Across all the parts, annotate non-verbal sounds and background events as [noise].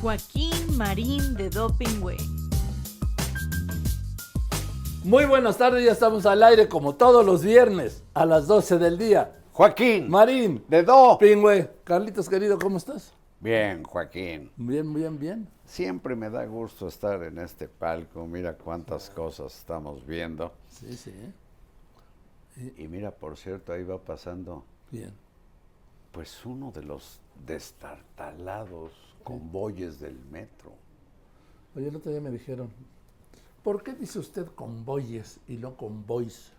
Joaquín Marín de Doping Way. Muy buenas tardes, ya estamos al aire como todos los viernes a las 12 del día. Joaquín. Marín, De Do. Pingüe, Carlitos querido, ¿cómo estás? Bien, Joaquín. Bien, bien, bien. Siempre me da gusto estar en este palco. Mira cuántas cosas estamos viendo. Sí, sí, Y mira, por cierto, ahí va pasando, bien. pues uno de los destartalados convoyes del metro. Oye, el otro día me dijeron, ¿por qué dice usted convoyes y no convoys?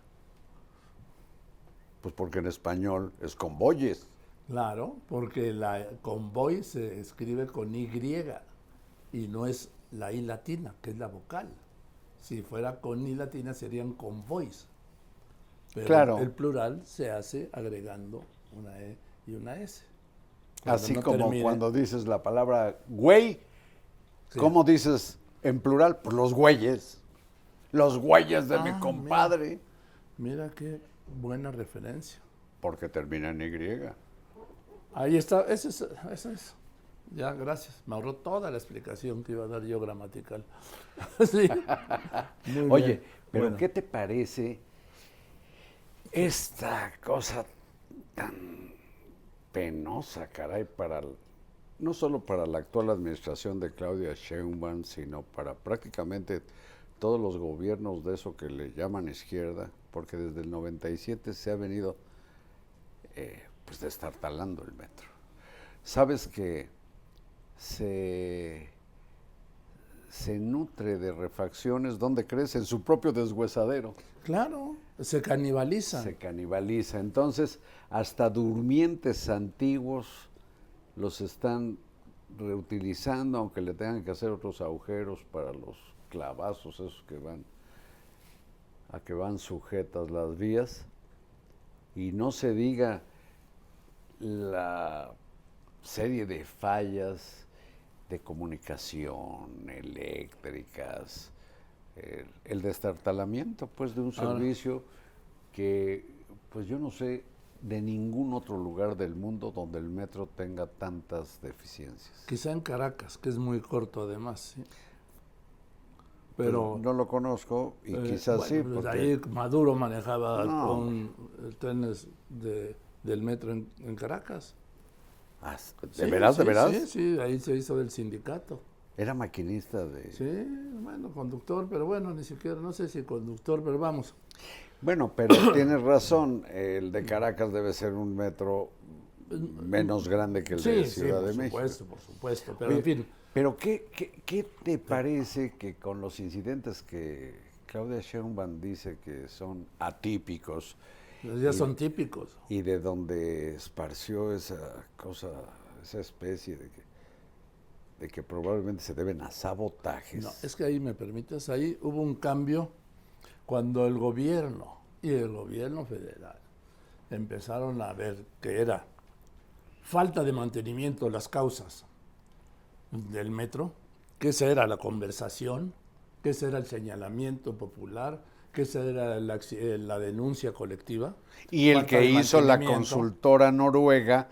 Pues porque en español es convoyes. Claro, porque la convoy se escribe con Y y no es la I latina, que es la vocal. Si fuera con I latina serían convoys. Pero Claro. el plural se hace agregando una E y una S. Así no como termine- cuando dices la palabra güey, Sí. ¿cómo dices en plural? Pues los güeyes. Los güeyes de mi Ah, compadre. Mira qué buena referencia. Porque termina en Y. Ahí está, ese es, eso es. Ya, gracias. Me ahorró toda la explicación que iba a dar yo gramatical. [laughs] sí. Muy Oye, bien. pero Bueno, ¿qué te parece esta cosa tan penosa, caray, para no solo para la actual administración de Claudia Sheinbaum, sino para prácticamente todos los gobiernos de eso que le llaman izquierda, porque desde el 97 se ha venido eh, pues destartalando el metro. Sabes que se se nutre de refacciones, ¿dónde crees? En su propio deshuesadero. Claro, se canibalizan. Se canibaliza. Entonces, hasta durmientes antiguos los están reutilizando, aunque le tengan que hacer otros agujeros para los clavazos, esos que van a que van sujetas las vías. Y no se diga la serie de fallas de comunicación, eléctricas, el, el destartalamiento pues de un Ahora. servicio que pues yo no sé de ningún otro lugar del mundo donde el metro tenga tantas deficiencias. Quizá en Caracas, que es muy corto además. ¿sí? Pero no lo conozco y eh, quizás bueno, sí, pues porque ahí Maduro manejaba No. con trenes de- del metro en, en Caracas. Ah, ¿de Sí, veras, de veras? Sí, sí, ahí se hizo del sindicato. Era maquinista de... Sí, bueno, conductor, pero bueno, ni siquiera, no sé si conductor, pero vamos. Bueno, pero [coughs] tienes razón, el de Caracas debe ser un metro menos grande que el de sí, sí, Ciudad por de México. supuesto, por supuesto. Pero Oye, en fin, Pero ¿qué, qué, qué te parece que con los incidentes que Claudia Sheinbaum dice que son atípicos ya son típicos. y de donde esparció esa cosa, esa especie de que, de que probablemente se deben a sabotajes? No, es que ahí me permites, ahí hubo un cambio cuando el gobierno y el gobierno federal empezaron a ver que era falta de mantenimiento las causas del metro, que esa era la conversación, que ese era el señalamiento popular, que esa era la, eh, la denuncia colectiva. Y el que hizo la consultora noruega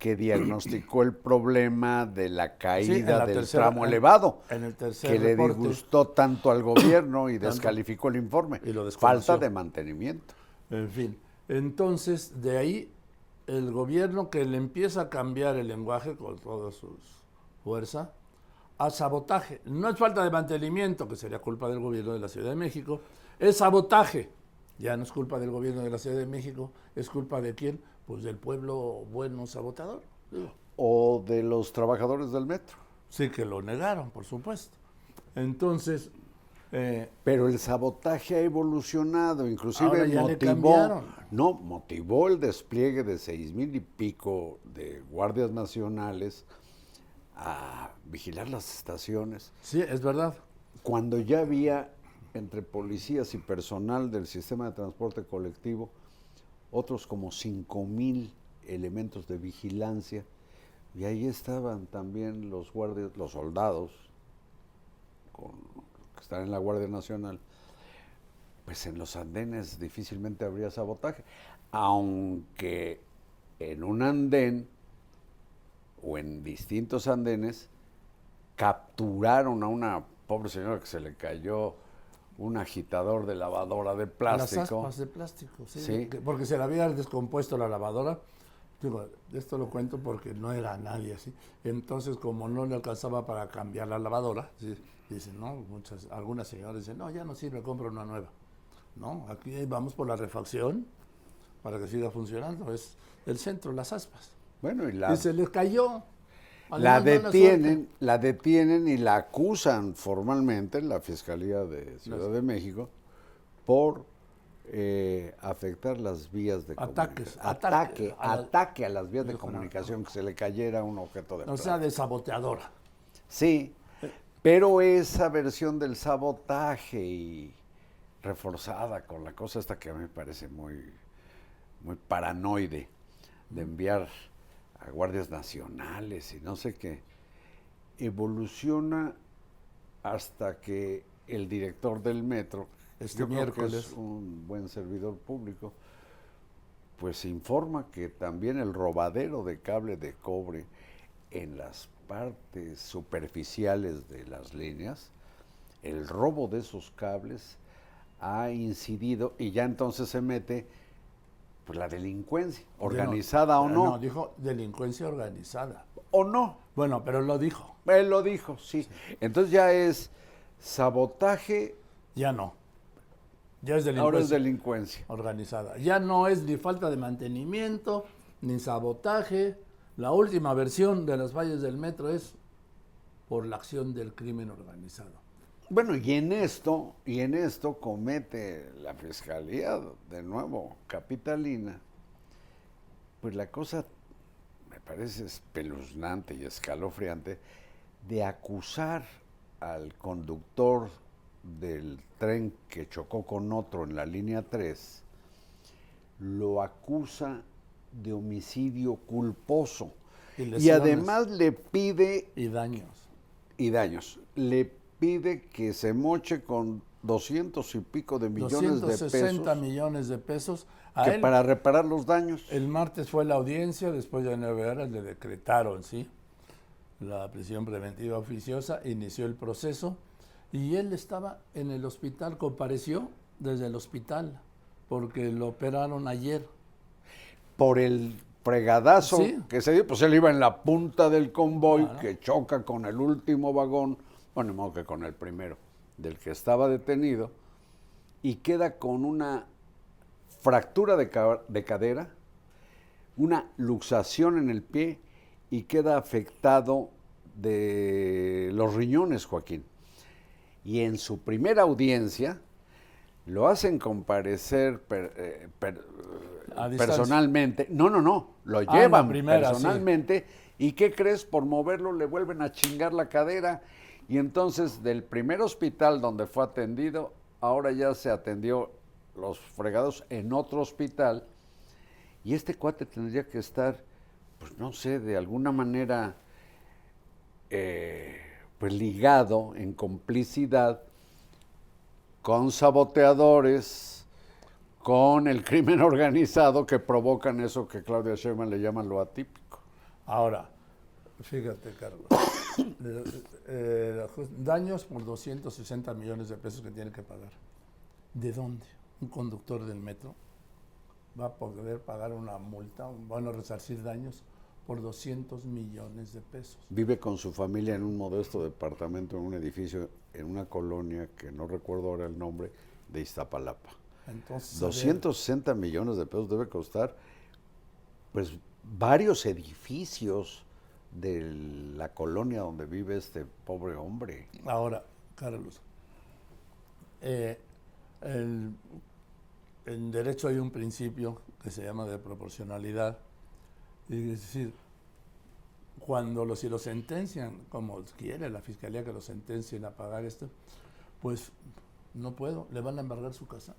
que diagnosticó el problema de la caída del tercera- tramo elevado, en el tercer que le disgustó tanto al gobierno y descalificó el informe. Y lo. Falta de mantenimiento. En fin, entonces de ahí el gobierno que le empieza a cambiar el lenguaje con toda su fuerza a sabotaje. No es falta de mantenimiento, que sería culpa del gobierno de la Ciudad de México, es sabotaje. Ya no es culpa del gobierno de la Ciudad de México, es culpa de quién? Pues del pueblo bueno sabotador. digo. O de los trabajadores del metro. Sí que lo negaron, por supuesto. Entonces, eh, Pero el sabotaje ha evolucionado, inclusive motivó, no, motivó el despliegue de seis mil y pico de guardias nacionales a vigilar las estaciones, sí, es verdad. cuando ya había entre policías y personal del sistema de transporte colectivo otros como cinco mil elementos de vigilancia. Y ahí estaban también los guardias, los soldados que están en la Guardia Nacional, pues en los andenes difícilmente habría sabotaje, aunque en un andén o en distintos andenes capturaron a una pobre señora que se le cayó un agitador de lavadora de plástico. Las aspas de plástico, sí. Sí. que- Porque se le había descompuesto la lavadora. Digo, esto lo cuento porque no era nadie así. Entonces, como no le alcanzaba para cambiar la lavadora, sí, dicen, no, muchas, algunas señoras dicen, no, ya no sirve, compro una nueva. No, aquí vamos por la refacción para que siga funcionando. Es el centro, las aspas. Bueno, y la, Y se les cayó. La Además, detienen, la detienen y la acusan formalmente en la Fiscalía de Ciudad de México por eh, afectar las vías de Ataques, comunicación. ataque Ataque, a la- ataque a las vías de comunicación, que se le cayera un objeto de. O sea, de saboteadora. Sí, pero esa versión del sabotaje y reforzada con la cosa esta que a mí me parece muy, muy paranoide de enviar a guardias nacionales y no sé qué, evoluciona hasta que el director del metro, Este yo creo que es miércoles. un buen servidor público, pues informa que también el robadero de cable de cobre en las partes superficiales de las líneas, el robo de esos cables ha incidido y ya entonces se mete pues, la delincuencia, organizada o no, No, dijo delincuencia organizada. o no. Bueno, pero lo dijo. Él lo dijo, sí. Entonces ya es sabotaje, Ya no. Ya es delincuencia ahora es delincuencia. organizada. Ya no es ni falta de mantenimiento, ni sabotaje. La última versión de las fallas del metro es por la acción del crimen organizado. Bueno, y en esto, y en esto comete la fiscalía, de nuevo, capitalina, pues la cosa me parece espeluznante y escalofriante de acusar al conductor del tren que chocó con otro en la línea 3, lo acusa de homicidio culposo. Y Y, además le pide Y daños. y daños. Le pide que se moche con doscientos y pico de millones de 260 pesos millones de pesos. A que él, para reparar los daños. El martes fue la audiencia, después de nueve horas le decretaron, ¿sí? La prisión preventiva oficiosa, inició el proceso y él estaba en el hospital, compareció desde el hospital, porque lo operaron ayer. Por el fregadazo Sí. que se dio, pues él iba en la punta del convoy Claro. que choca con el último vagón, bueno, modo que con el primero, del que estaba detenido, y queda con una fractura de, ca- de cadera, una luxación en el pie y queda afectado de los riñones, Joaquín. Y en su primera audiencia lo hacen comparecer per- eh, per- personalmente. No, no, no, lo la llevan primera, sí. personalmente. ¿Y qué crees? Por moverlo le vuelven a chingar la cadera. Y entonces del primer hospital donde fue atendido, ahora ya se atendió los fregados en otro hospital. Y este cuate tendría que estar, pues no sé, de alguna manera, eh, pues ligado en complicidad con saboteadores, con el crimen [laughs] organizado que provocan eso que Claudia Sheinbaum le llama lo atípico. Ahora, fíjate, Carlos. [coughs] Eh, daños por 260 millones de pesos que tiene que pagar. ¿De dónde? Un conductor del metro va a poder pagar una multa, van a resarcir daños por 200 millones de pesos. Vive con su familia en un modesto departamento, en un edificio, en una colonia que no recuerdo ahora el nombre, de Iztapalapa. Entonces, a ver, 260 millones de pesos debe costar, pues, varios edificios de la colonia donde vive este pobre hombre. Ahora, Carlos, eh, el- en derecho hay un principio que se llama de proporcionalidad. Y es decir, cuando los, si lo sentencian, como quiere la fiscalía que lo sentencien a pagar esto, pues no puedo, le van a embargar su casa.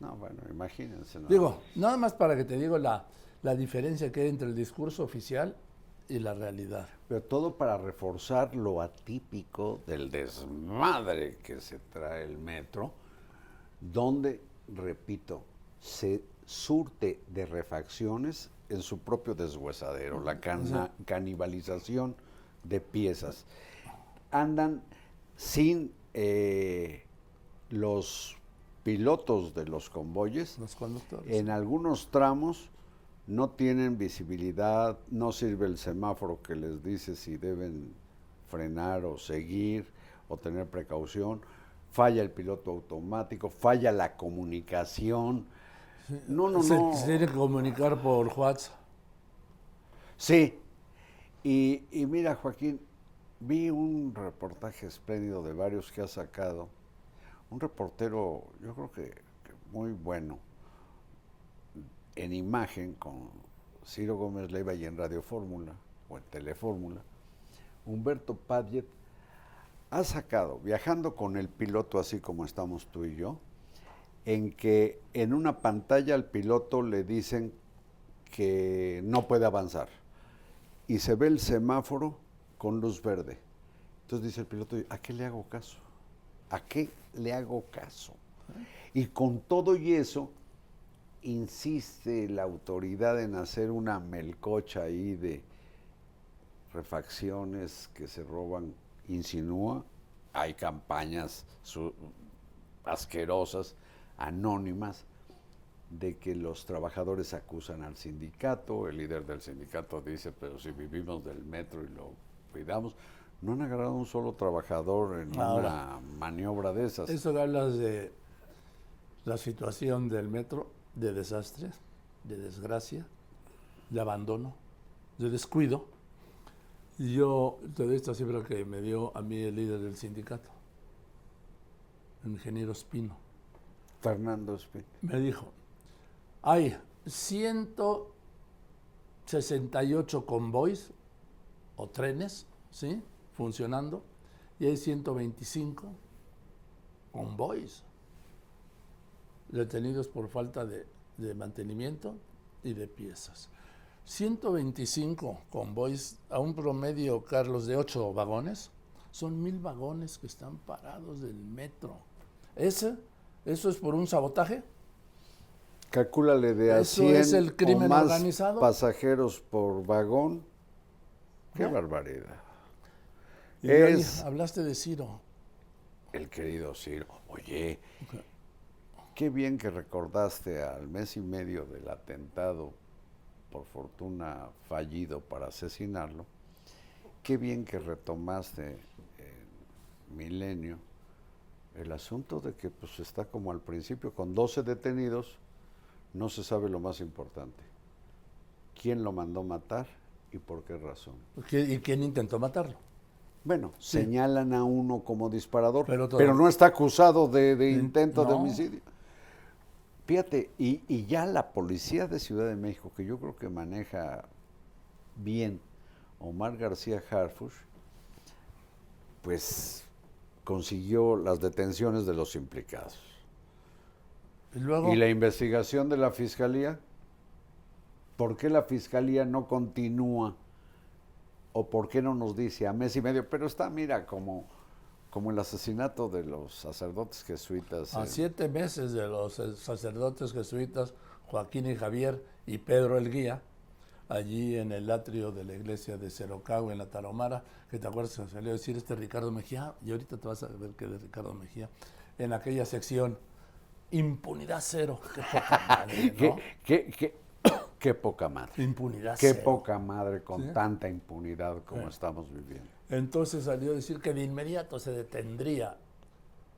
No, bueno, imagínense. ¿no? Digo, nada más para que te digo la, la diferencia que hay entre el discurso oficial y la realidad. Pero todo para reforzar lo atípico del desmadre que se trae el metro, donde, repito, se surte de refacciones en su propio deshuesadero, la cana- canibalización de piezas. andan sin eh, los pilotos de los convoyes. Los conductores. En algunos tramos no tienen visibilidad, no sirve el semáforo que les dice si deben frenar o seguir o tener precaución, falla el piloto automático, falla la comunicación. No, no, se, no. se tiene que comunicar por WhatsApp. Sí. Y, y mira, Joaquín, vi un reportaje espléndido de varios que ha sacado. Un reportero, yo creo que, que muy bueno, en imagen con Ciro Gómez Leiva y en Radio Fórmula, o en Telefórmula. Humberto Padgett ha sacado, viajando con el piloto así como estamos tú y yo, en que en una pantalla al piloto le dicen que no puede avanzar y se ve el semáforo con luz verde. Entonces dice el piloto, ¿a qué le hago caso? ¿A qué le hago caso? Y con todo y eso, insiste la autoridad en hacer una melcocha ahí de refacciones que se roban, insinúa. Hay campañas su- asquerosas, anónimas, de que los trabajadores acusan al sindicato, el líder del sindicato dice, pero si vivimos del metro y lo cuidamos, no han agarrado un solo trabajador en Ahora, una maniobra de esas. Eso hablas de la situación del metro, de desastre, de desgracia, de abandono, de descuido. Y yo te doy esta cifra que me dio a mí el líder del sindicato, el ingeniero Espino. Fernando Espín. Me dijo, hay 168 convoys o trenes, ¿sí? Funcionando, y hay 125 convoys detenidos por falta de, de mantenimiento y de piezas. 125 convoys a un promedio, Carlos, de 8 vagones, son mil vagones que están parados del metro. ¿Ese? ¿Eso es por un sabotaje? Calcúlale de a Eso 100 es el crimen o más organizado. pasajeros por vagón. Qué ¿No? barbaridad. Es- hablaste de Ciro. El querido Ciro. Oye, qué bien que recordaste al mes y medio del atentado, por fortuna fallido para asesinarlo. Qué bien que retomaste en Milenio el asunto de que pues está como al principio, con 12 detenidos, no se sabe lo más importante. ¿Quién lo mandó matar y por qué razón? ¿Qui- ¿Y quién intentó matarlo? Bueno, Sí. señalan a uno como disparador, Pero no está acusado de, de Sí, intento de homicidio. Fíjate, y, y ya la policía de Ciudad de México, que yo creo que maneja bien Omar García Harfush, pues consiguió las detenciones de los implicados. Y luego, ¿Y la investigación de la fiscalía? ¿Por qué la fiscalía no continúa? ¿O por qué no nos dice a mes y medio? Pero está, mira, como, como el asesinato de los sacerdotes jesuitas. a en- siete meses de los eh, sacerdotes jesuitas, Joaquín y Javier y Pedro el Guía, allí en el atrio de la iglesia de Cerocao, en la Taromara, que te acuerdas que salió a decir este Ricardo Mejía, y ahorita te vas a ver que de Ricardo Mejía, en aquella sección, impunidad cero. Qué poca [laughs] madre, ¿Qué, ¿no? qué- qué- qué poca madre. Impunidad Qué cero. poca madre con Sí. tanta impunidad como Sí. estamos viviendo. Entonces salió a decir que de inmediato se detendría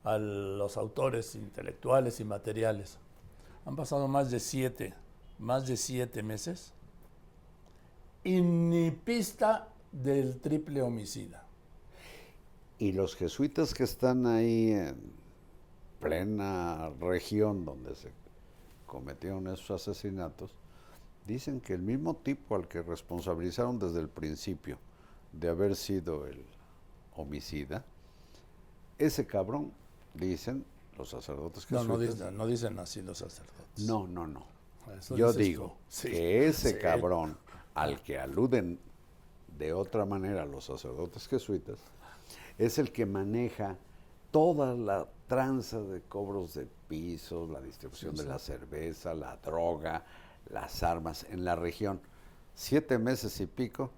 a los autores intelectuales y materiales. Han pasado más de siete, más de siete meses y ni pista del triple homicida. Y los jesuitas que están ahí en plena región donde se cometieron esos asesinatos, dicen que el mismo tipo al que responsabilizaron desde el principio de haber sido el homicida, ese cabrón, dicen los sacerdotes No, jesuitas. no dicen, no dicen así los sacerdotes. no, no, no. Eso Yo digo. Sí, que ese sí. cabrón al que aluden de otra manera los sacerdotes jesuitas es el que maneja toda la tranza de cobros de pisos, la distribución de la cerveza, la droga, las armas en la región. Siete meses y pico.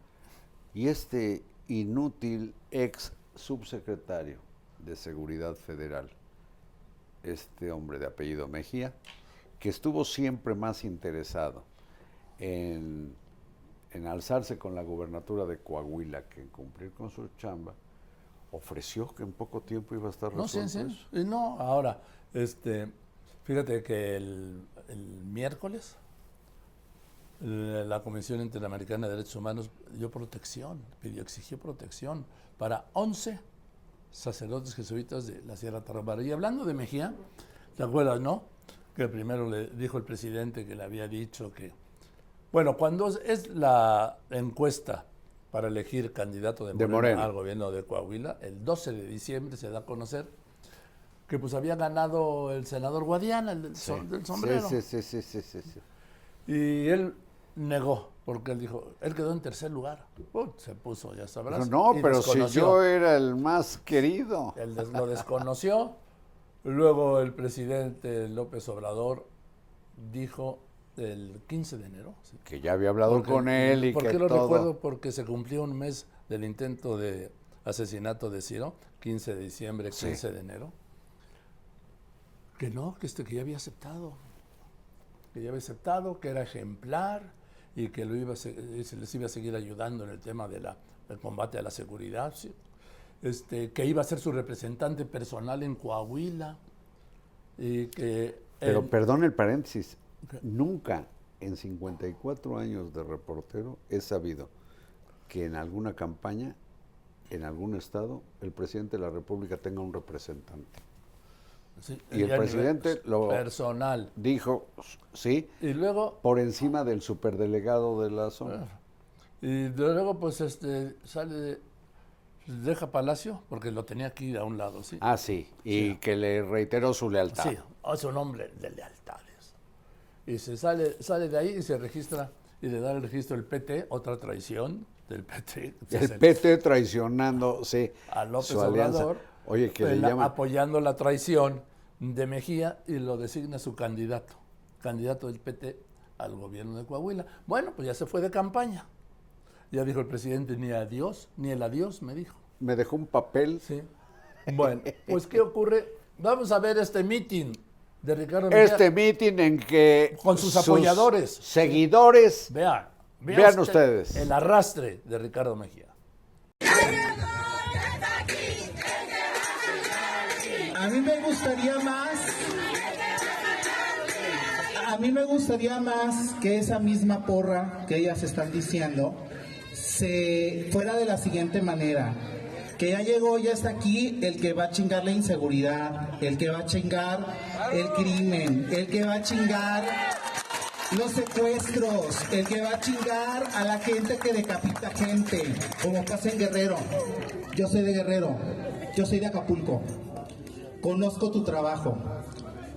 Y este inútil ex subsecretario de Seguridad Federal, este hombre de apellido Mejía, que estuvo siempre más interesado en, en alzarse con la gubernatura de Coahuila que en cumplir con su chamba, ofreció que en poco tiempo iba a estar No, sí, resuelto sí. eso. No, ahora, este, fíjate que el, el miércoles la Comisión Interamericana de Derechos Humanos dio protección, pidió, exigió protección para 11 sacerdotes jesuitas de la Sierra Tarahumara. Y hablando de Mejía, ¿te acuerdas, no? Que primero le dijo el presidente que le había dicho que, bueno, cuando es- la encuesta para elegir candidato de De Morena, Morena. al gobierno de Coahuila, el 12 de diciembre se da a conocer que pues había ganado el senador Guadiana, el del, som- del sombrero. Sí, sí, sí, sí, sí, sí. Y él negó, porque él dijo, él quedó en tercer lugar. Se puso, ya sabrás. No, pero si yo era el más querido. Él des- lo desconoció. Luego el presidente López Obrador dijo el 15 de enero. sí. Que ya había hablado Porque- con él y ¿Por que qué lo todo. recuerdo? Porque se cumplió un mes del intento de asesinato de Ciro, 15 de diciembre, Sí. 15 de enero. Que no, que, este, que ya había aceptado. Que ya había aceptado, que era ejemplar y que lo iba a se- se les iba a seguir ayudando en el tema de la, del combate a la seguridad. sí. Este, que iba a ser su representante personal en Coahuila. Y que Pero perdón el paréntesis, nunca en 54 años de reportero he sabido que en alguna campaña, en algún estado, el presidente de la República tenga un representante. Sí, y el presidente lo- personal. Dijo, sí, Y luego por encima del superdelegado de la zona. Y luego, pues, este, sale, deja Palacio, porque lo tenía aquí a un lado, ¿sí? Ah, sí, y que le reiteró su lealtad. sí, es un hombre de lealtades. Y se sale, sale de ahí y se registra, y le da el registro el PT, otra traición del PT. El [laughs] PT traicionando, sí, a López su alianza. Oye, que le la- llaman... apoyando la traición de Mejía y lo designa su candidato, candidato del PT al gobierno de Coahuila. Bueno, pues ya se fue de campaña. Ya dijo el presidente, ni adiós, ni el adiós, me dijo. Me dejó un papel. Sí. Bueno, pues ¿qué ocurre? Vamos a ver este meeting de Ricardo Mejía. Este mitin en que Con sus apoyadores. seguidores Vean, vean, Vean usted ustedes. El arrastre de Ricardo Mejía. Gustaría más. A mí me gustaría más que esa misma porra que ellas están diciendo se fuera de la siguiente manera. Que ya llegó, ya está aquí el que va a chingar la inseguridad, el que va a chingar el crimen, el que va a chingar los secuestros, el que va a chingar a la gente que decapita gente, como pasa en Guerrero. Yo soy de Guerrero, yo soy de Acapulco. Conozco tu trabajo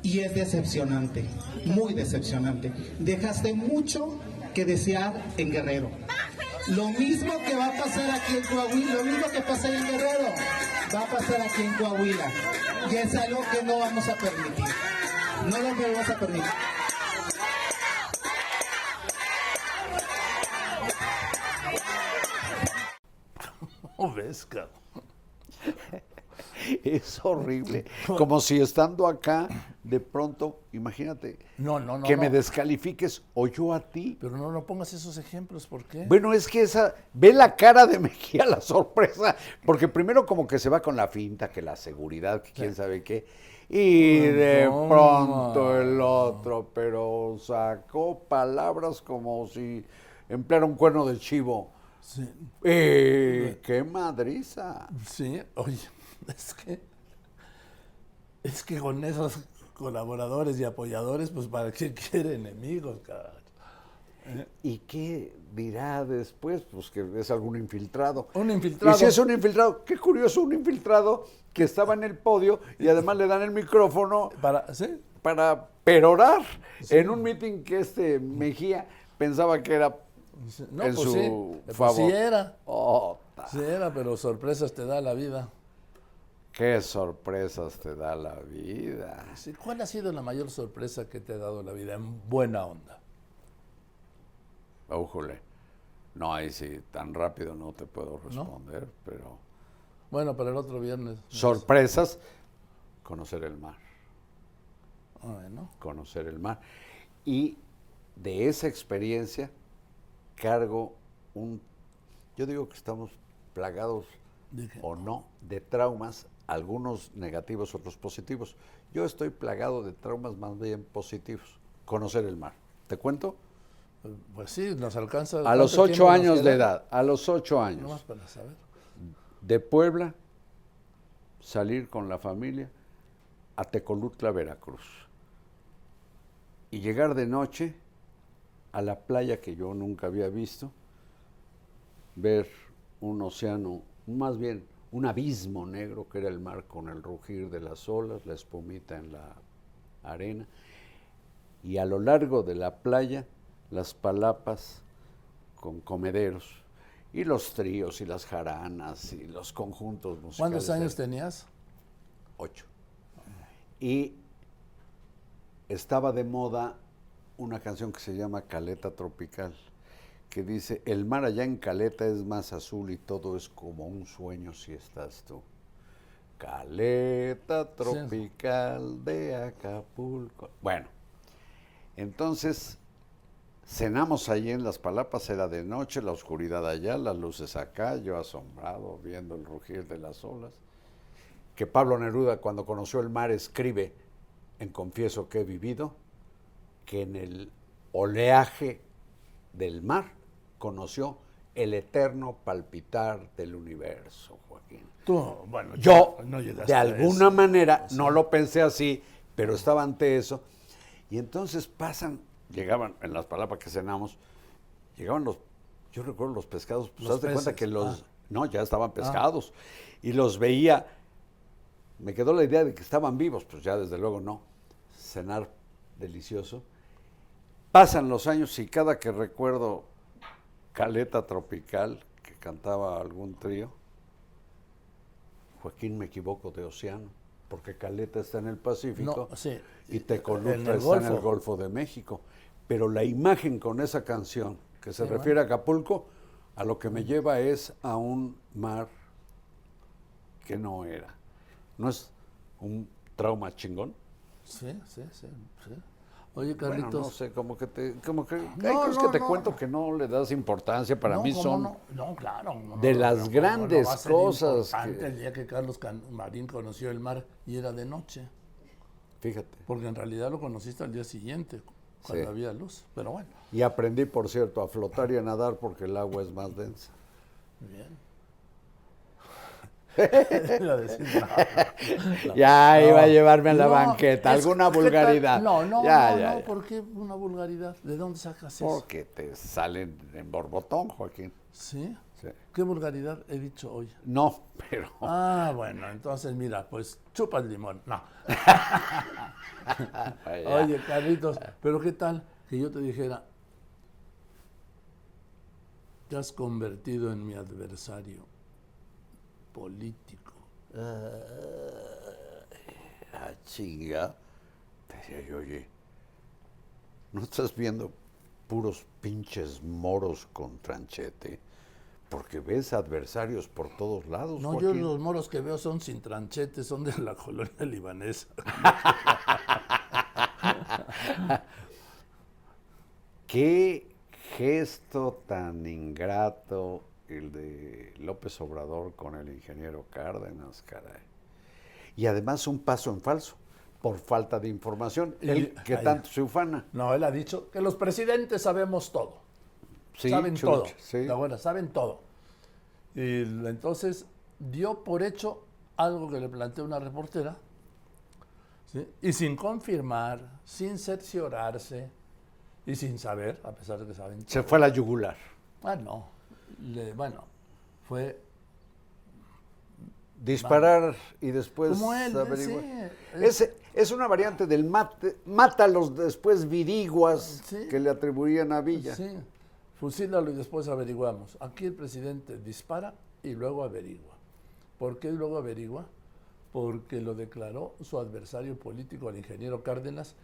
y es decepcionante, muy decepcionante. Dejaste mucho que desear en Guerrero. Lo mismo que va a pasar aquí en Coahuila, lo mismo que pasa en Guerrero, va a pasar aquí en Coahuila. Y es algo que no vamos a permitir. No lo vamos a permitir. [laughs] ¿Cómo ves, cabrón? Es horrible. [laughs] Como si estando acá, de pronto, imagínate, No, no, no. que no. me descalifiques o yo a ti. Pero no, no pongas esos ejemplos, ¿por qué? Bueno, es que esa, ve la cara de Mejía, la sorpresa, porque primero como que se va con la finta, que la seguridad, que quién sabe qué, y de pronto el otro, pero sacó palabras como si empleara un cuerno de chivo. Sí, Eh, ¡Qué madriza! sí, oye, [laughs] es que. Es que con esos colaboradores y apoyadores, pues para qué quiere enemigos, cabrón. ¿Y qué dirá después? Pues que es algún infiltrado. Un infiltrado. Y si es un infiltrado, qué curioso, un infiltrado que estaba en el podio y además le dan el micrófono Para, ¿sí? para perorar en un meeting que este Mejía pensaba que era No, en pues su sí, pues favor. sí era. Oh, Sí era, pero sorpresas te da la vida. Qué sorpresas te da la vida. Sí, ¿Cuál ha sido la mayor sorpresa que te ha dado la vida en buena onda? Ójole. No, ahí sí, tan rápido no te puedo responder, pero Bueno, para el otro viernes. Sorpresas, conocer el mar. Bueno. Conocer el mar. Y de esa experiencia cargo un... Yo digo que estamos plagados o no de traumas, algunos negativos, otros positivos. Yo estoy plagado de traumas más bien positivos. Conocer el mar. ¿Te cuento? Pues sí, nos alcanza. A los ¿cuánto ocho años de edad, a los ocho Nomás años, para saber. de Puebla, salir con la familia a Tecolutla, Veracruz. Y llegar de noche a la playa que yo nunca había visto, ver un océano, más bien un abismo negro que era el mar con el rugir de las olas, la espumita en la arena, y a lo largo de la playa las palapas con comederos, y los tríos y las jaranas y los conjuntos musicales. ¿Cuántos de- años tenías? Ocho. Y estaba de moda una canción que se llama Caleta Tropical, que dice, el mar allá en Caleta es más azul y todo es como un sueño si estás tú. Caleta Tropical de Acapulco. Bueno, entonces cenamos allí en Las Palapas, era de noche, la oscuridad allá, las luces acá, yo asombrado viendo el rugir de las olas que Pablo Neruda cuando conoció el mar escribe en Confieso que he vivido, que en el oleaje del mar conoció el eterno palpitar del universo, Joaquín. Tú, bueno, Yo, no de alguna manera, no lo pensé así, pero estaba ante eso. Y entonces pasan, llegaban, en las palabras que cenamos, llegaban los, yo recuerdo los pescados, pues haz de cuenta que los, ah. no, ya estaban pescados. Y los veía, me quedó la idea de que estaban vivos, pues ya desde luego no. Cenar delicioso. Pasan los años y cada que recuerdo Caleta Tropical, que cantaba algún trío, Joaquín, me equivoco de océano, porque Caleta está en el Pacífico No, sí. y Tecolutra En está el en el Golfo. Golfo de México. Pero la imagen con esa canción que se Sí, refiere a Acapulco, a lo que me lleva es a un mar que no era. ¿No es un trauma chingón? Sí, sí, sí. sí. Oye, Bueno, Carlitos. no sé, como que te, como que hay No, cosas no, que te no. cuento que no le das importancia, para No, mí ¿cómo son No, No, claro. de las pero ¿cómo grandes cosas que- el día que Carlos Can- Marín conoció el mar y era de noche. Fíjate. Porque en realidad lo conociste al día siguiente, cuando Sí. había luz. Pero bueno, Y aprendí, por cierto, a flotar y a nadar porque el agua es más densa. bien. [laughs] No, [laughs] no. Ya iba a llevarme a la banqueta. ¿Alguna vulgaridad? No, no, Ya, no, ya, no, ya. ¿por qué una vulgaridad? ¿De dónde sacas eso? Porque te salen en borbotón, Joaquín. ¿Sí? Sí. ¿Qué vulgaridad he dicho hoy? No, [laughs] pero. Ah, bueno, entonces mira, pues chupa el limón. No. Oye, Carlitos, pero ¿qué tal que yo te dijera, te has convertido en mi adversario político? Ah, chinga. Te decía yo, oye, ¿no estás viendo puros pinches moros con tranchete? Porque ves adversarios por todos lados, No, yo los moros que veo son sin tranchete, son de la [laughs] colonia libanesa. [laughs] Qué gesto tan ingrato el de López Obrador con el ingeniero Cárdenas, caray. Y además un paso en falso, por falta de información. Él que tanto se ufana. No, él ha dicho que los presidentes sabemos todo. Sí, saben chuch, todo. sí. ¿te acuerdas? Saben todo. Y entonces dio por hecho algo que le planteó una reportera, ¿sí? y sin confirmar, sin cerciorarse, y sin saber, a pesar de que saben todo. Se fue a la yugular. Ah, no. Le- bueno, fue Disparar y después él, averiguar. sí. Es, es una variante del mate, mátalos después viriguas Sí. que le atribuían a Villa. Sí, fusílalo y después averiguamos. Aquí el presidente dispara y luego averigua. ¿Por qué luego averigua? Porque lo declaró su adversario político, el ingeniero Cárdenas.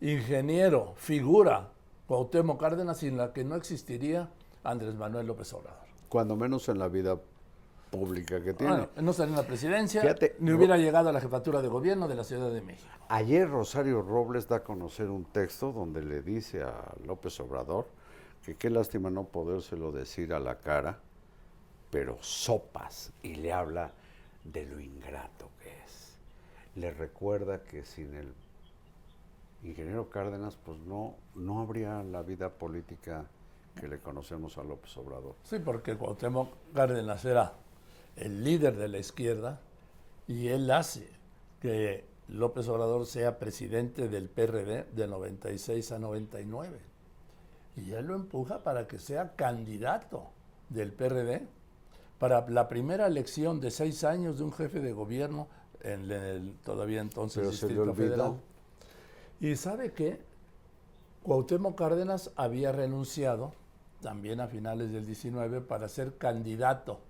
Ingeniero, figura, Cuauhtémoc Cárdenas, sin la que no existiría Andrés Manuel López Obrador. Cuando menos en la vida pública que tiene. Bueno, no estaría en la presidencia, Fíjate, ni hubiera llegado a la jefatura de gobierno de la Ciudad de México. Ayer Rosario Robles da a conocer un texto donde le dice a López Obrador que qué lástima no podérselo decir a la cara, pero sopas, y le habla de lo ingrato que es. Le recuerda que sin el ingeniero Cárdenas, pues no, no habría la vida política que le conocemos a López Obrador. Sí, porque Cuauhtémoc Cárdenas era el líder de la izquierda y él hace que López Obrador sea presidente del PRD de 96 a 99. Y él lo empuja para que sea candidato del PRD para la primera elección de seis años de un jefe de gobierno en el todavía entonces Pero Distrito. Federal. Y sabe qué? Cuauhtémoc Cárdenas había renunciado también a finales del 19 para ser candidato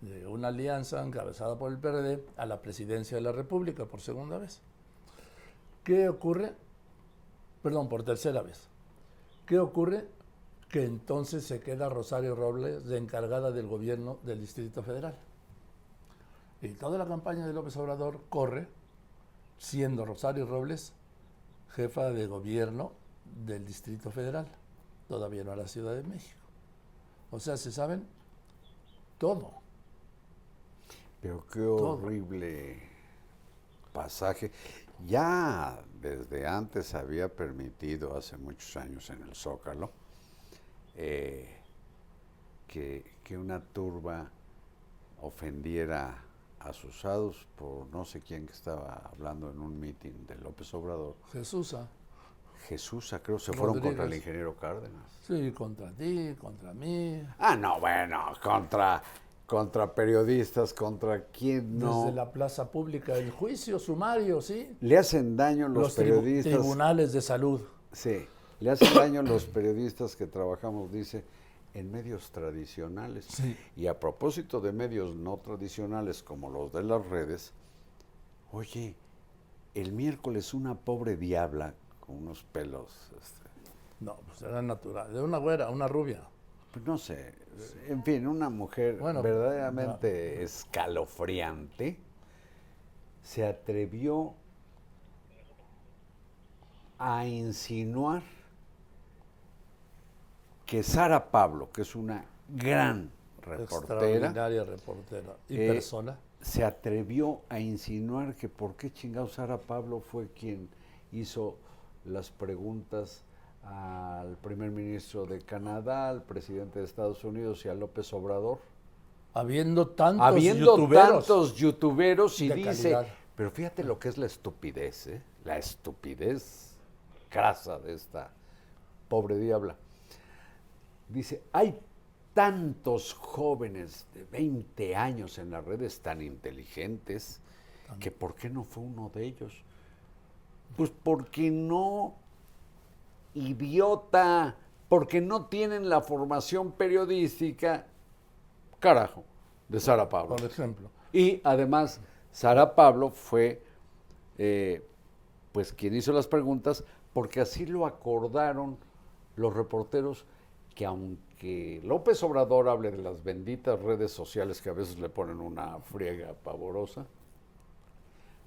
de una alianza encabezada por el PRD a la presidencia de la República por segunda vez. ¿Qué ocurre? Perdón, por tercera vez. ¿Qué ocurre? Que entonces se queda Rosario Robles encargada del gobierno del Distrito Federal. Y toda la campaña de López Obrador corre siendo Rosario Robles jefa de gobierno del Distrito Federal, todavía no a la Ciudad de México. O sea, se saben todo. Pero qué horrible pasaje. Ya desde antes había permitido, hace muchos años en el Zócalo, eh, que, que una turba ofendiera a sus usados por no sé quién que estaba hablando en un mitin de López Obrador. Jesús, ah, Jesús, creo, se fueron contra el ingeniero Cárdenas. sí, contra ti, contra mí. Ah, no, bueno, contra, contra periodistas, contra quién no. Desde la plaza pública, el juicio sumario, sí. Le hacen daño los, Los periodistas. tribunales de salud. Sí, le hacen daño los periodistas que trabajamos, dice, en medios tradicionales. Sí. Y a propósito de medios no tradicionales como los de las redes, oye, el miércoles una pobre diabla con unos pelos, este, No, pues era natural. De una güera, una rubia. pues no sé, en fin, una mujer Bueno, verdaderamente escalofriante, se atrevió a insinuar que Sara Pablo, que es una gran reportera, Extraordinaria reportera. Y Eh, persona. se atrevió a insinuar que por qué chingados Sara Pablo fue quien hizo las preguntas al primer ministro de Canadá, al presidente de Estados Unidos y a López Obrador. Habiendo tantos Habiendo youtuberos. tantos youtuberos y dice, calidad. pero fíjate lo que es la estupidez, ¿eh? la estupidez crasa de esta pobre diabla. Dice, hay tantos jóvenes de 20 años en las redes tan inteligentes que ¿por qué no fue uno de ellos? Pues porque no, idiota, porque no tienen la formación periodística, carajo, de Sara Pablo. Por ejemplo. Y además, Sara Pablo fue, eh, pues, quien hizo las preguntas, porque así lo acordaron los reporteros, que aunque López Obrador hable de las benditas redes sociales que a veces le ponen una friega pavorosa,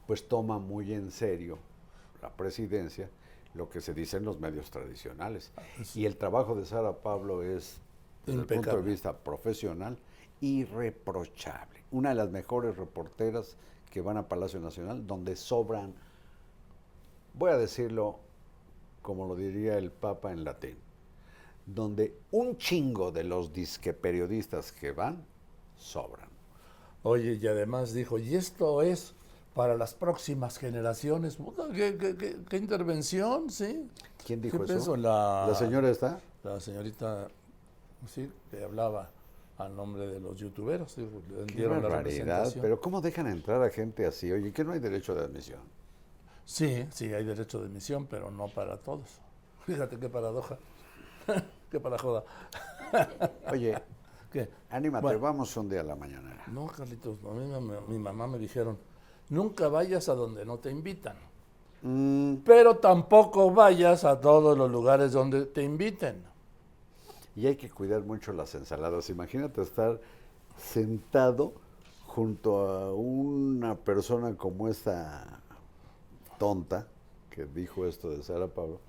pues toma muy en serio la presidencia lo que se dice en los medios tradicionales. Y el trabajo de Sara Pablo es, desde el punto de Impecable. vista profesional, irreprochable. Una de las mejores reporteras que van a Palacio Nacional, donde sobran, voy a decirlo como lo diría el Papa en latín, donde un chingo de los disque periodistas que van, sobran. Oye, y además dijo, y esto es para las próximas generaciones. ¿Qué, qué- qué- qué intervención, sí? ¿Quién dijo ¿Qué eso? La, ¿La señora está? La señorita, sí, que hablaba a nombre de los youtuberos. sí, le Qué dieron la barbaridad, pero ¿cómo dejan entrar a gente así? Oye, que no hay derecho de admisión. Sí, sí, hay derecho de emisión, pero no para todos. [laughs] Fíjate qué paradoja. [laughs] qué parajoda. [laughs] Oye, ¿Qué? anímate, Bueno. vamos un día a la mañanera. No, Carlitos, a mí mi mamá me dijeron, nunca vayas a donde no te invitan, Mm, pero tampoco vayas a todos los lugares donde te inviten. y hay que cuidar mucho las ensaladas. Imagínate estar sentado junto a una persona como esta tonta que dijo esto de Sara Pablo,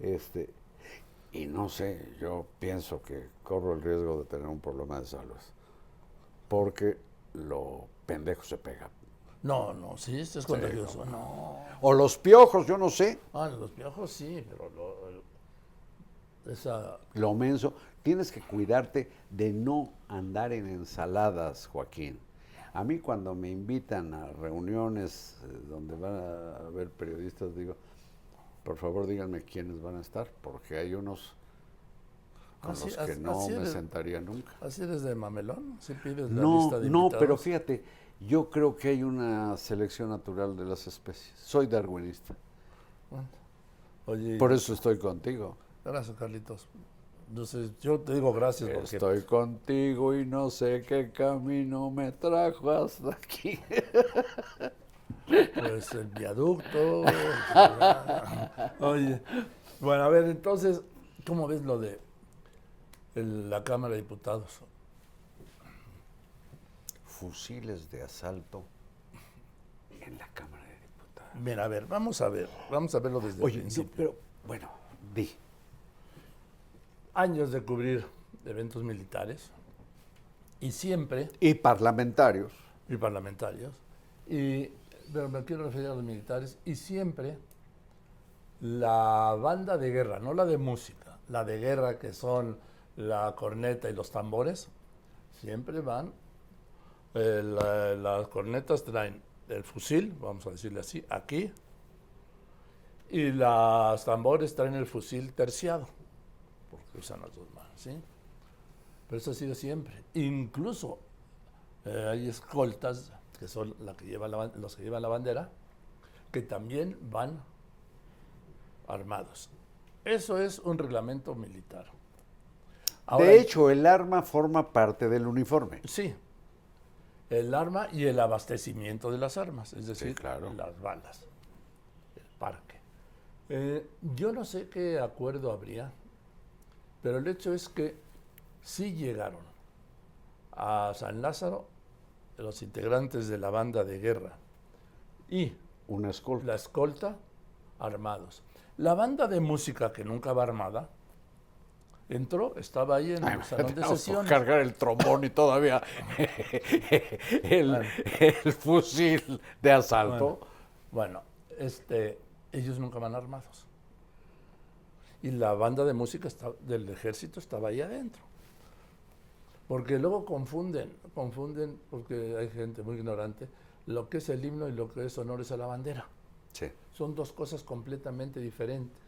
este, y no sé, yo pienso que corro el riesgo de tener un problema de salud, porque lo pendejo se pega. No, no, sí, esto es contagioso. No. O los piojos, yo no sé. Ah, los piojos sí, pero lo, esa... Lo menso. Tienes que cuidarte de no andar en ensaladas, Joaquín. A mí cuando me invitan a reuniones eh, donde van a haber periodistas, digo, por favor díganme quiénes van a estar, porque hay unos con Así- los que no así me eres- sentaría nunca. ¿Así eres de mamelón? ¿Sí pides la No, lista de no, invitados? pero fíjate, yo creo que hay una selección natural de las especies. Soy darwinista. Oye, Por eso estoy contigo. gracias, Carlitos. Entonces, yo te digo gracias porque... Estoy contigo y no sé qué camino me trajo hasta aquí. [laughs] Pues el viaducto. Oye, bueno, a ver, entonces, ¿cómo ves lo de el- la Cámara de Diputados? Fusiles de asalto en la Cámara de Diputados. Mira, a ver, vamos a ver, vamos a verlo desde el Oye, no, principio. pero bueno, di. Años de cubrir eventos militares y siempre, Y parlamentarios. y parlamentarios, y, pero me quiero referir a los militares, y siempre la banda de guerra, no la de música, la de guerra que son la corneta y los tambores, siempre van, eh, la- las cornetas traen el fusil, vamos a decirle así, aquí, y los tambores traen el fusil terciado, porque usan las dos manos, ¿sí? Pero eso ha sido siempre. Incluso eh, hay escoltas, que son la que lleva la los que llevan la bandera, que también van armados. Eso es un reglamento militar. Ahora, de hecho, el arma forma parte del uniforme. Sí. El arma y el abastecimiento de las armas, es decir, claro. las balas, el parque. Eh, yo no sé qué acuerdo habría, pero el hecho es que sí llegaron a San Lázaro los integrantes de la banda de guerra y Una escolta. la escolta armados. La banda de música que nunca va armada entró, estaba ahí en Ay, el salón de sesiones. cargar el trombón y todavía [laughs] el, el fusil de asalto. Bueno, este, ellos nunca van armados. Y la banda de música está- del ejército estaba ahí adentro. Porque luego confunden, confunden, porque hay gente muy ignorante, lo que es el himno y lo que es honores a la bandera. Sí. Son dos cosas completamente diferentes.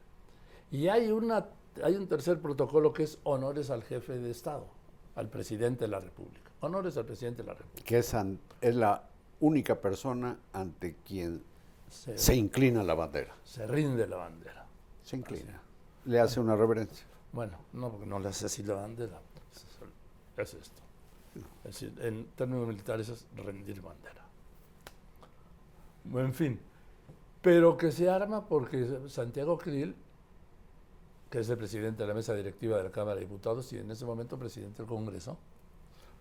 Y hay, una, hay un tercer protocolo que es honores al jefe de Estado, al presidente de la República. Honores al presidente de la República. Que es, an- es la única persona ante quien Se, se inclina la bandera. se rinde la bandera. Se inclina. Le hace una reverencia. Bueno, no, porque no le hace así la bandera. Es, es esto. Es decir, en términos militares es rendir bandera. En fin. Pero que se arma porque Santiago Krill, que es el presidente de la mesa directiva de la Cámara de Diputados y en ese momento presidente del Congreso,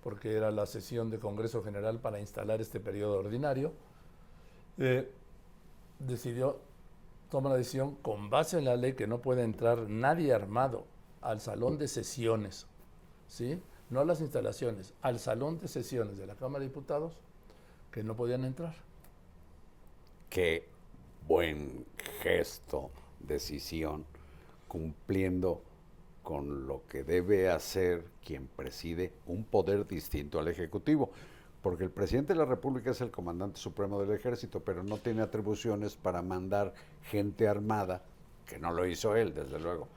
porque era la sesión de Congreso General para instalar este periodo ordinario, eh, decidió, toma la decisión con base en la ley que no puede entrar nadie armado al salón de sesiones, ¿sí? no a las instalaciones, al salón de sesiones de la Cámara de Diputados, que no podían entrar. Qué buen gesto, decisión, cumpliendo con lo que debe hacer quien preside un poder distinto al Ejecutivo. Porque el presidente de la República es el comandante supremo del ejército, pero no tiene atribuciones para mandar gente armada, que no lo hizo él, desde luego,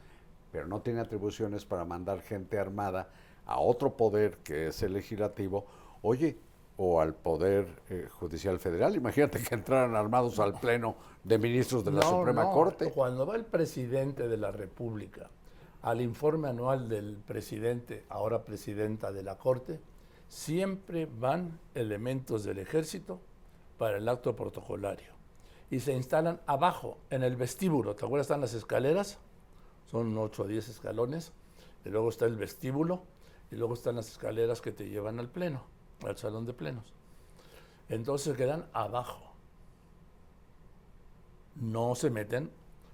pero no tiene atribuciones para mandar gente armada a otro poder que es el legislativo, oye, o al poder eh, judicial federal. Imagínate que entraran armados al pleno de ministros de la No, Suprema no, Corte. Cuando va el presidente de la República al informe anual del presidente, ahora presidenta de la Corte, siempre van elementos del ejército para el acto protocolario. Y se instalan abajo, en el vestíbulo. ¿Te acuerdas? Están las escaleras, son 8 o 10 escalones, y luego está el vestíbulo, y luego están las escaleras que te llevan al pleno, al salón de plenos. Entonces quedan abajo. No se meten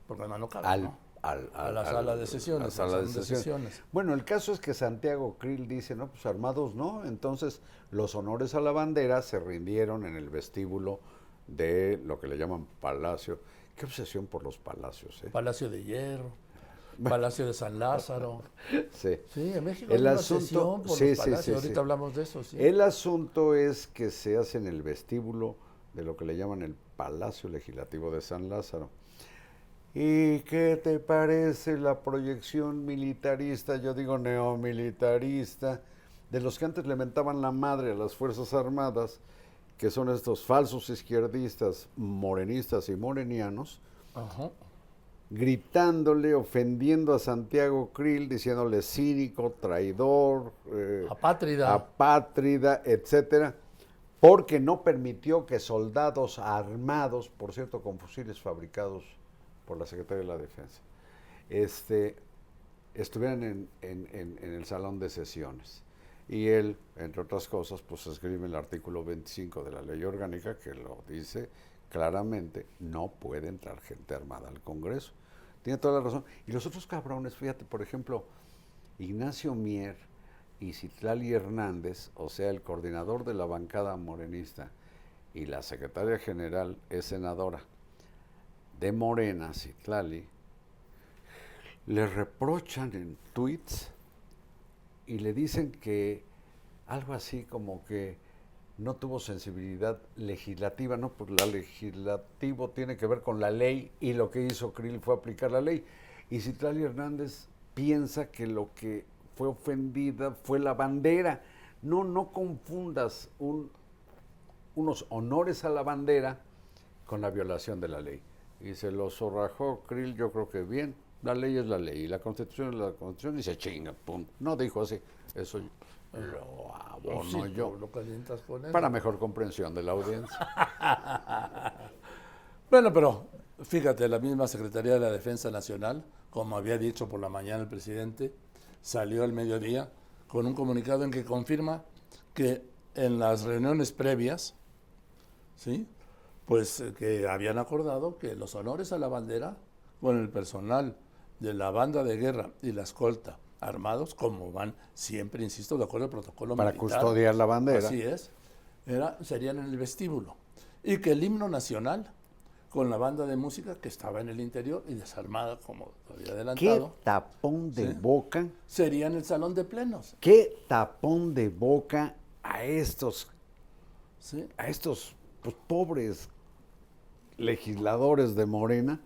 porque además no caben, Al, ¿no? al- a la al- sala de sesiones. a la al sala de salón de sesiones. sesiones. Bueno, el caso es que Santiago Krill dice, no, pues armados no. Entonces, los honores a la bandera se rindieron en el vestíbulo de lo que le llaman palacio. Qué obsesión por los palacios, ¿eh? Palacio de Hierro, [laughs] Palacio de San Lázaro. Sí. Sí, en México El hay asunto- por sí, los sí, palacios. sí, Ahorita hablamos de eso. El asunto es que se hace en el vestíbulo de lo que le llaman el Palacio Legislativo de San Lázaro. ¿Y qué te parece la proyección militarista, yo digo neomilitarista, de los que antes le mentaban la madre a las Fuerzas Armadas, que son estos falsos izquierdistas, morenistas y morenianos, Ajá. Gritándole, ofendiendo a Santiago Krill, diciéndole cínico, traidor, eh, Apátrida. apátrida, etcétera, porque no permitió que soldados armados, por cierto, con fusiles fabricados por la Secretaría de la Defensa, este, estuvieran en, en- en- en el salón de sesiones. Y él, entre otras cosas, pues escribe el artículo 25 de la ley orgánica que lo dice claramente, no puede entrar gente armada al Congreso. Tiene toda la razón. Y los otros cabrones, fíjate, por ejemplo, Ignacio Mier y Citlali Hernández, o sea, el coordinador de la bancada morenista y la secretaria general es senadora de Morena, Citlali, le reprochan en tweets y le dicen que algo así como que no tuvo sensibilidad legislativa, no, pues la legislativo tiene que ver con la ley y lo que hizo Krill fue aplicar la ley. Y Citlali Hernández piensa que lo que fue ofendida fue la bandera. No, no confundas un- unos honores a la bandera con la violación de la ley. Y se lo zorrajó Krill, yo creo que bien. La ley es la ley y la constitución es la constitución y se chinga, punto. No dijo así, eso lo abono Sí, yo. lo calientas con eso. Para mejor comprensión de la audiencia. [laughs] Bueno, pero fíjate, la misma Secretaría de la Defensa Nacional, como había dicho por la mañana el presidente, salió al mediodía con un comunicado en que confirma que en las reuniones previas, ¿sí? Pues eh, que habían acordado que los honores a la bandera con el personal de la banda de guerra y la escolta armados, como van siempre, insisto, de acuerdo al protocolo Para militar. custodiar la bandera. Así es. Era, serían en el vestíbulo. Y que el himno nacional, con la banda de música que estaba en el interior y desarmada, como había ¿Qué adelantado, tapón de Sí. boca? sería en el salón de plenos. ¿Qué tapón de boca a estos, ¿sí? a estos pues, pobres legisladores de Morena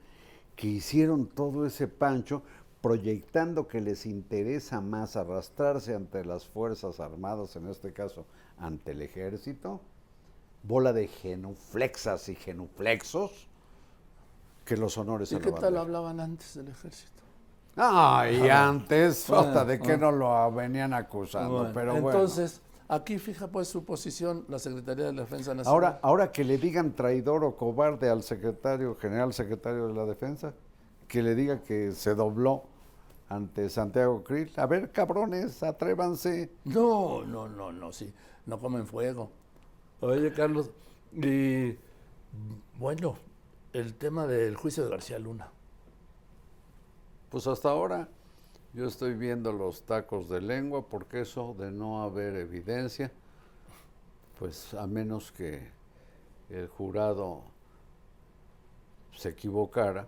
que hicieron todo ese pancho proyectando que les interesa más arrastrarse ante las Fuerzas Armadas, en este caso ante el ejército, bola de genuflexas y genuflexos, que los honores ¿Y a la qué tal hablaban antes del ejército? Ay, antes, Bueno, hasta de que bueno. no lo venían acusando, Bueno, pero bueno. entonces, aquí fija pues su posición la Secretaría de la Defensa Nacional. Ahora, ahora que le digan traidor o cobarde al secretario, general secretario de la defensa, que le diga que se dobló ante Santiago Krill. A ver, cabrones, atrévanse. No, no, no, no, sí, no comen fuego. Oye, Carlos, y bueno, el tema del juicio de García Luna. Pues hasta ahora yo estoy viendo los tacos de lengua porque eso de no haber evidencia, pues a menos que el jurado se equivocara,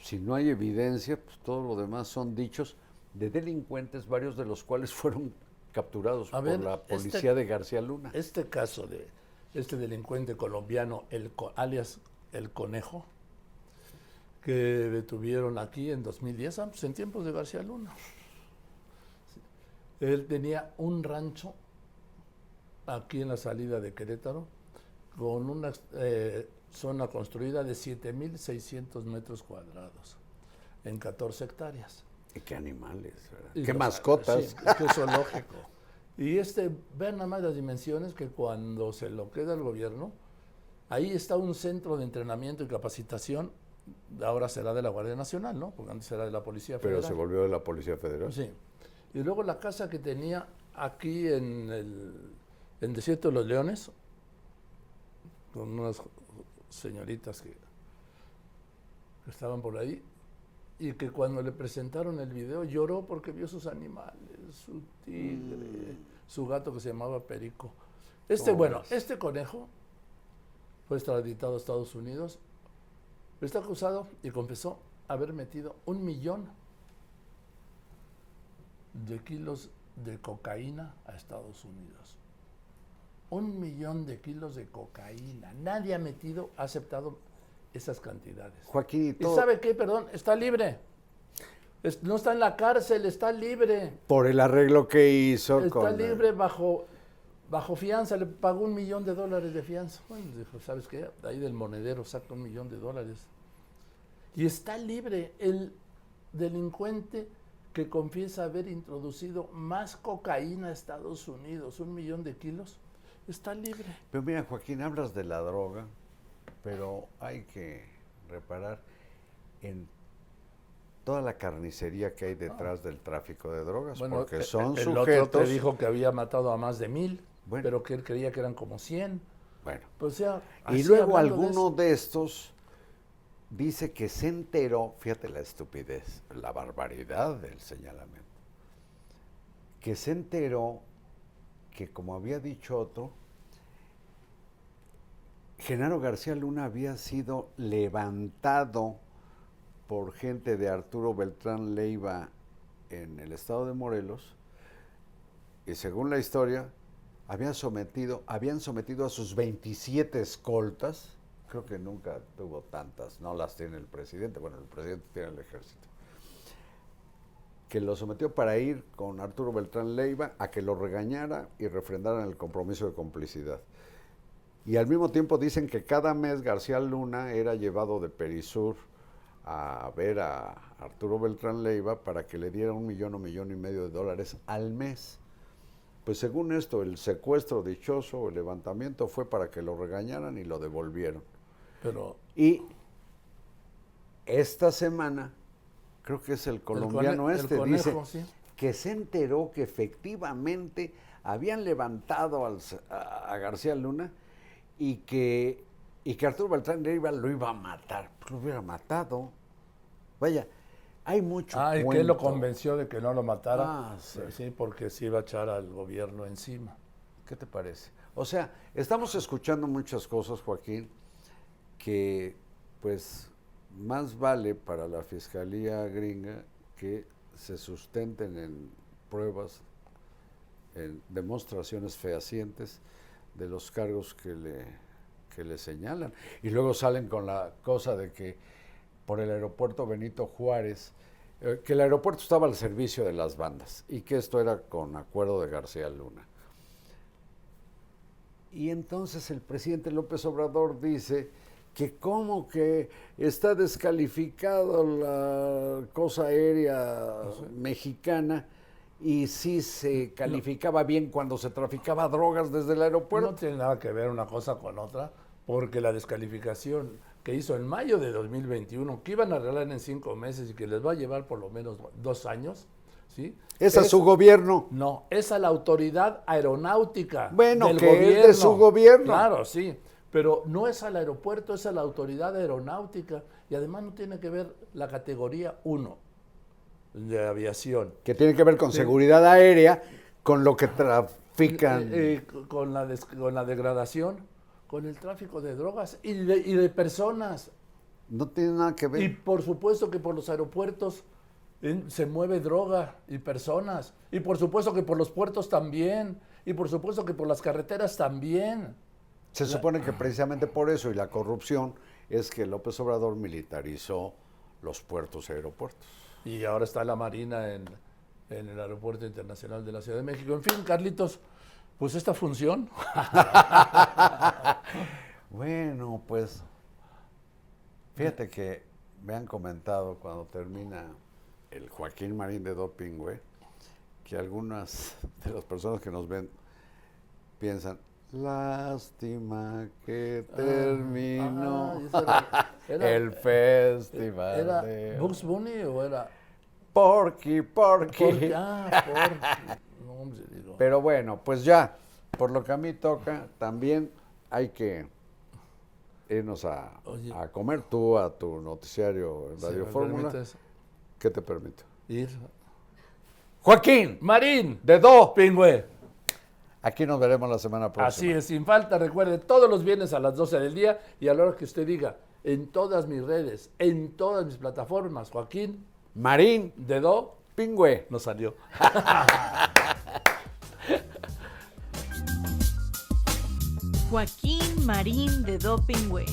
si no hay evidencia, pues todo lo demás son dichos de delincuentes, varios de los cuales [laughs] fueron capturados A por ver, la este- policía de García Luna. Este caso de este delincuente colombiano, el, alias El Conejo, que detuvieron aquí en 2010, ah, pues en tiempos de García Luna. Él tenía un rancho aquí en la salida de Querétaro con una eh, zona construida de 7.600 metros cuadrados en 14 hectáreas. Y qué animales, ¿verdad? Y qué los- mascotas. Sí, es zoológico. Y este, vean nada más las dimensiones que cuando se lo queda el gobierno, ahí está un centro de entrenamiento y capacitación, ahora será de la Guardia Nacional, ¿no? Porque antes era de la Policía Pero Federal. se volvió de la Policía Federal. Sí. Y luego la casa que tenía aquí en el en Desierto de los Leones, con unas señoritas que, que estaban por ahí, y que cuando le presentaron el video lloró porque vio sus animales, su tigre, su gato que se llamaba Perico. Este, bueno, este conejo fue extraditado a Estados Unidos, está acusado y confesó haber metido un millón de kilos de cocaína a Estados Unidos. Un millón de kilos de cocaína. Nadie ha metido, ha aceptado esas cantidades. Joaquín, y ¿Y todo sabe qué? Perdón, está libre. Es- no está en la cárcel, está libre. por el arreglo que hizo Está con... libre bajo, bajo fianza, le pagó un millón de dólares de fianza. Bueno, dijo, ¿sabes qué? Ahí del monedero saca un millón de dólares. Y está libre el delincuente que confiesa haber introducido más cocaína a Estados Unidos, un millón de kilos, está libre. Pero mira, Joaquín, hablas de la droga, pero hay que reparar en toda la carnicería que hay detrás del tráfico de drogas, porque eh, son el sujetos... otro te dijo que había matado a más de mil, Bueno. pero que él creía que eran como 100. Bueno, O sea, y así luego de alguno eso. de, estos dice que se enteró, fíjate la estupidez, la barbaridad del señalamiento, que se enteró que como había dicho otro, Genaro García Luna había sido levantado por gente de Arturo Beltrán Leiva en el estado de Morelos y según la historia habían sometido, habían sometido a sus 27 escoltas, creo que nunca tuvo tantas, no las tiene el presidente, bueno, el presidente tiene el ejército, que lo sometió para ir con Arturo Beltrán Leiva a que lo regañara y refrendaran el compromiso de complicidad. Y al mismo tiempo dicen que cada mes García Luna era llevado de Perisur a ver a Arturo Beltrán Leiva para que le diera un millón o millón y medio de dólares al mes. Pues según esto, el secuestro dichoso, el levantamiento fue para que lo regañaran y lo devolvieron. Pero Y esta semana, creo que es el colombiano el este, conejo, dice sí. que se enteró que efectivamente habían levantado al a, a García Luna y que, y que Arturo Beltrán lo iba a matar. Pues lo hubiera matado. Vaya, hay mucho Ah, y que él lo convenció de que no lo matara. Ah, sí. Sí, porque se iba a echar al gobierno encima. ¿Qué te parece? O sea, estamos escuchando muchas cosas, Joaquín, que pues más vale para la fiscalía gringa que se sustenten en pruebas, en demostraciones fehacientes de los cargos que le, que le señalan. Y luego salen con la cosa de que por el aeropuerto Benito Juárez, eh, que el aeropuerto estaba al servicio de las bandas y que esto era con acuerdo de García Luna. Y entonces el presidente López Obrador dice que como que está descalificado la cosa aérea mexicana y sí se calificaba bien cuando se traficaba drogas desde el aeropuerto. No tiene nada que ver una cosa con otra, porque la descalificación que hizo en mayo de 2021, que iban a arreglar en cinco meses y que les va a llevar por lo menos dos años, ¿sí? es a su gobierno. No, es a la autoridad aeronáutica. Bueno, del que es de su gobierno. Claro, sí. Pero no es al aeropuerto, es a la autoridad aeronáutica. Y además no tiene que ver la categoría 1 de aviación. que tiene que ver con seguridad aérea, con lo que trafican. Eh, eh, con, la des- con la degradación, con el tráfico de drogas y de, y de personas. no tiene nada que ver. Y por supuesto que por los aeropuertos se mueve droga y personas. Y por supuesto que por los puertos también. Y por supuesto que por las carreteras también. Se supone que precisamente por eso y la corrupción es que López Obrador militarizó los puertos y aeropuertos. Y ahora está la Marina en, en el Aeropuerto Internacional de la Ciudad de México. En fin, Carlitos, pues esta función. [laughs] Bueno, pues fíjate que me han comentado cuando termina el Joaquín Marín de Doping, güey, que algunas de las personas que nos ven piensan, lástima que terminó Ah, era- era- [laughs] el festival. ¿Era de-". Bugs Bunny o era.? Porky, Porky. Porque, ah. [laughs] No. Pero bueno, pues ya, por lo que a mí toca, también hay que irnos a, Oye. a comer tú a tu noticiario en Radio Fórmula. ¿Qué te permito? Ir. Joaquín, Marín, de Do. Pingüe. Aquí nos veremos la semana próxima. Así es, sin falta, recuerde, todos los viernes a las 12 del día y a la hora que usted diga, en todas mis redes, en todas mis plataformas, Joaquín, Marín, de Do, Pingüe. nos salió. [laughs] Joaquín Marín de Dopingüe.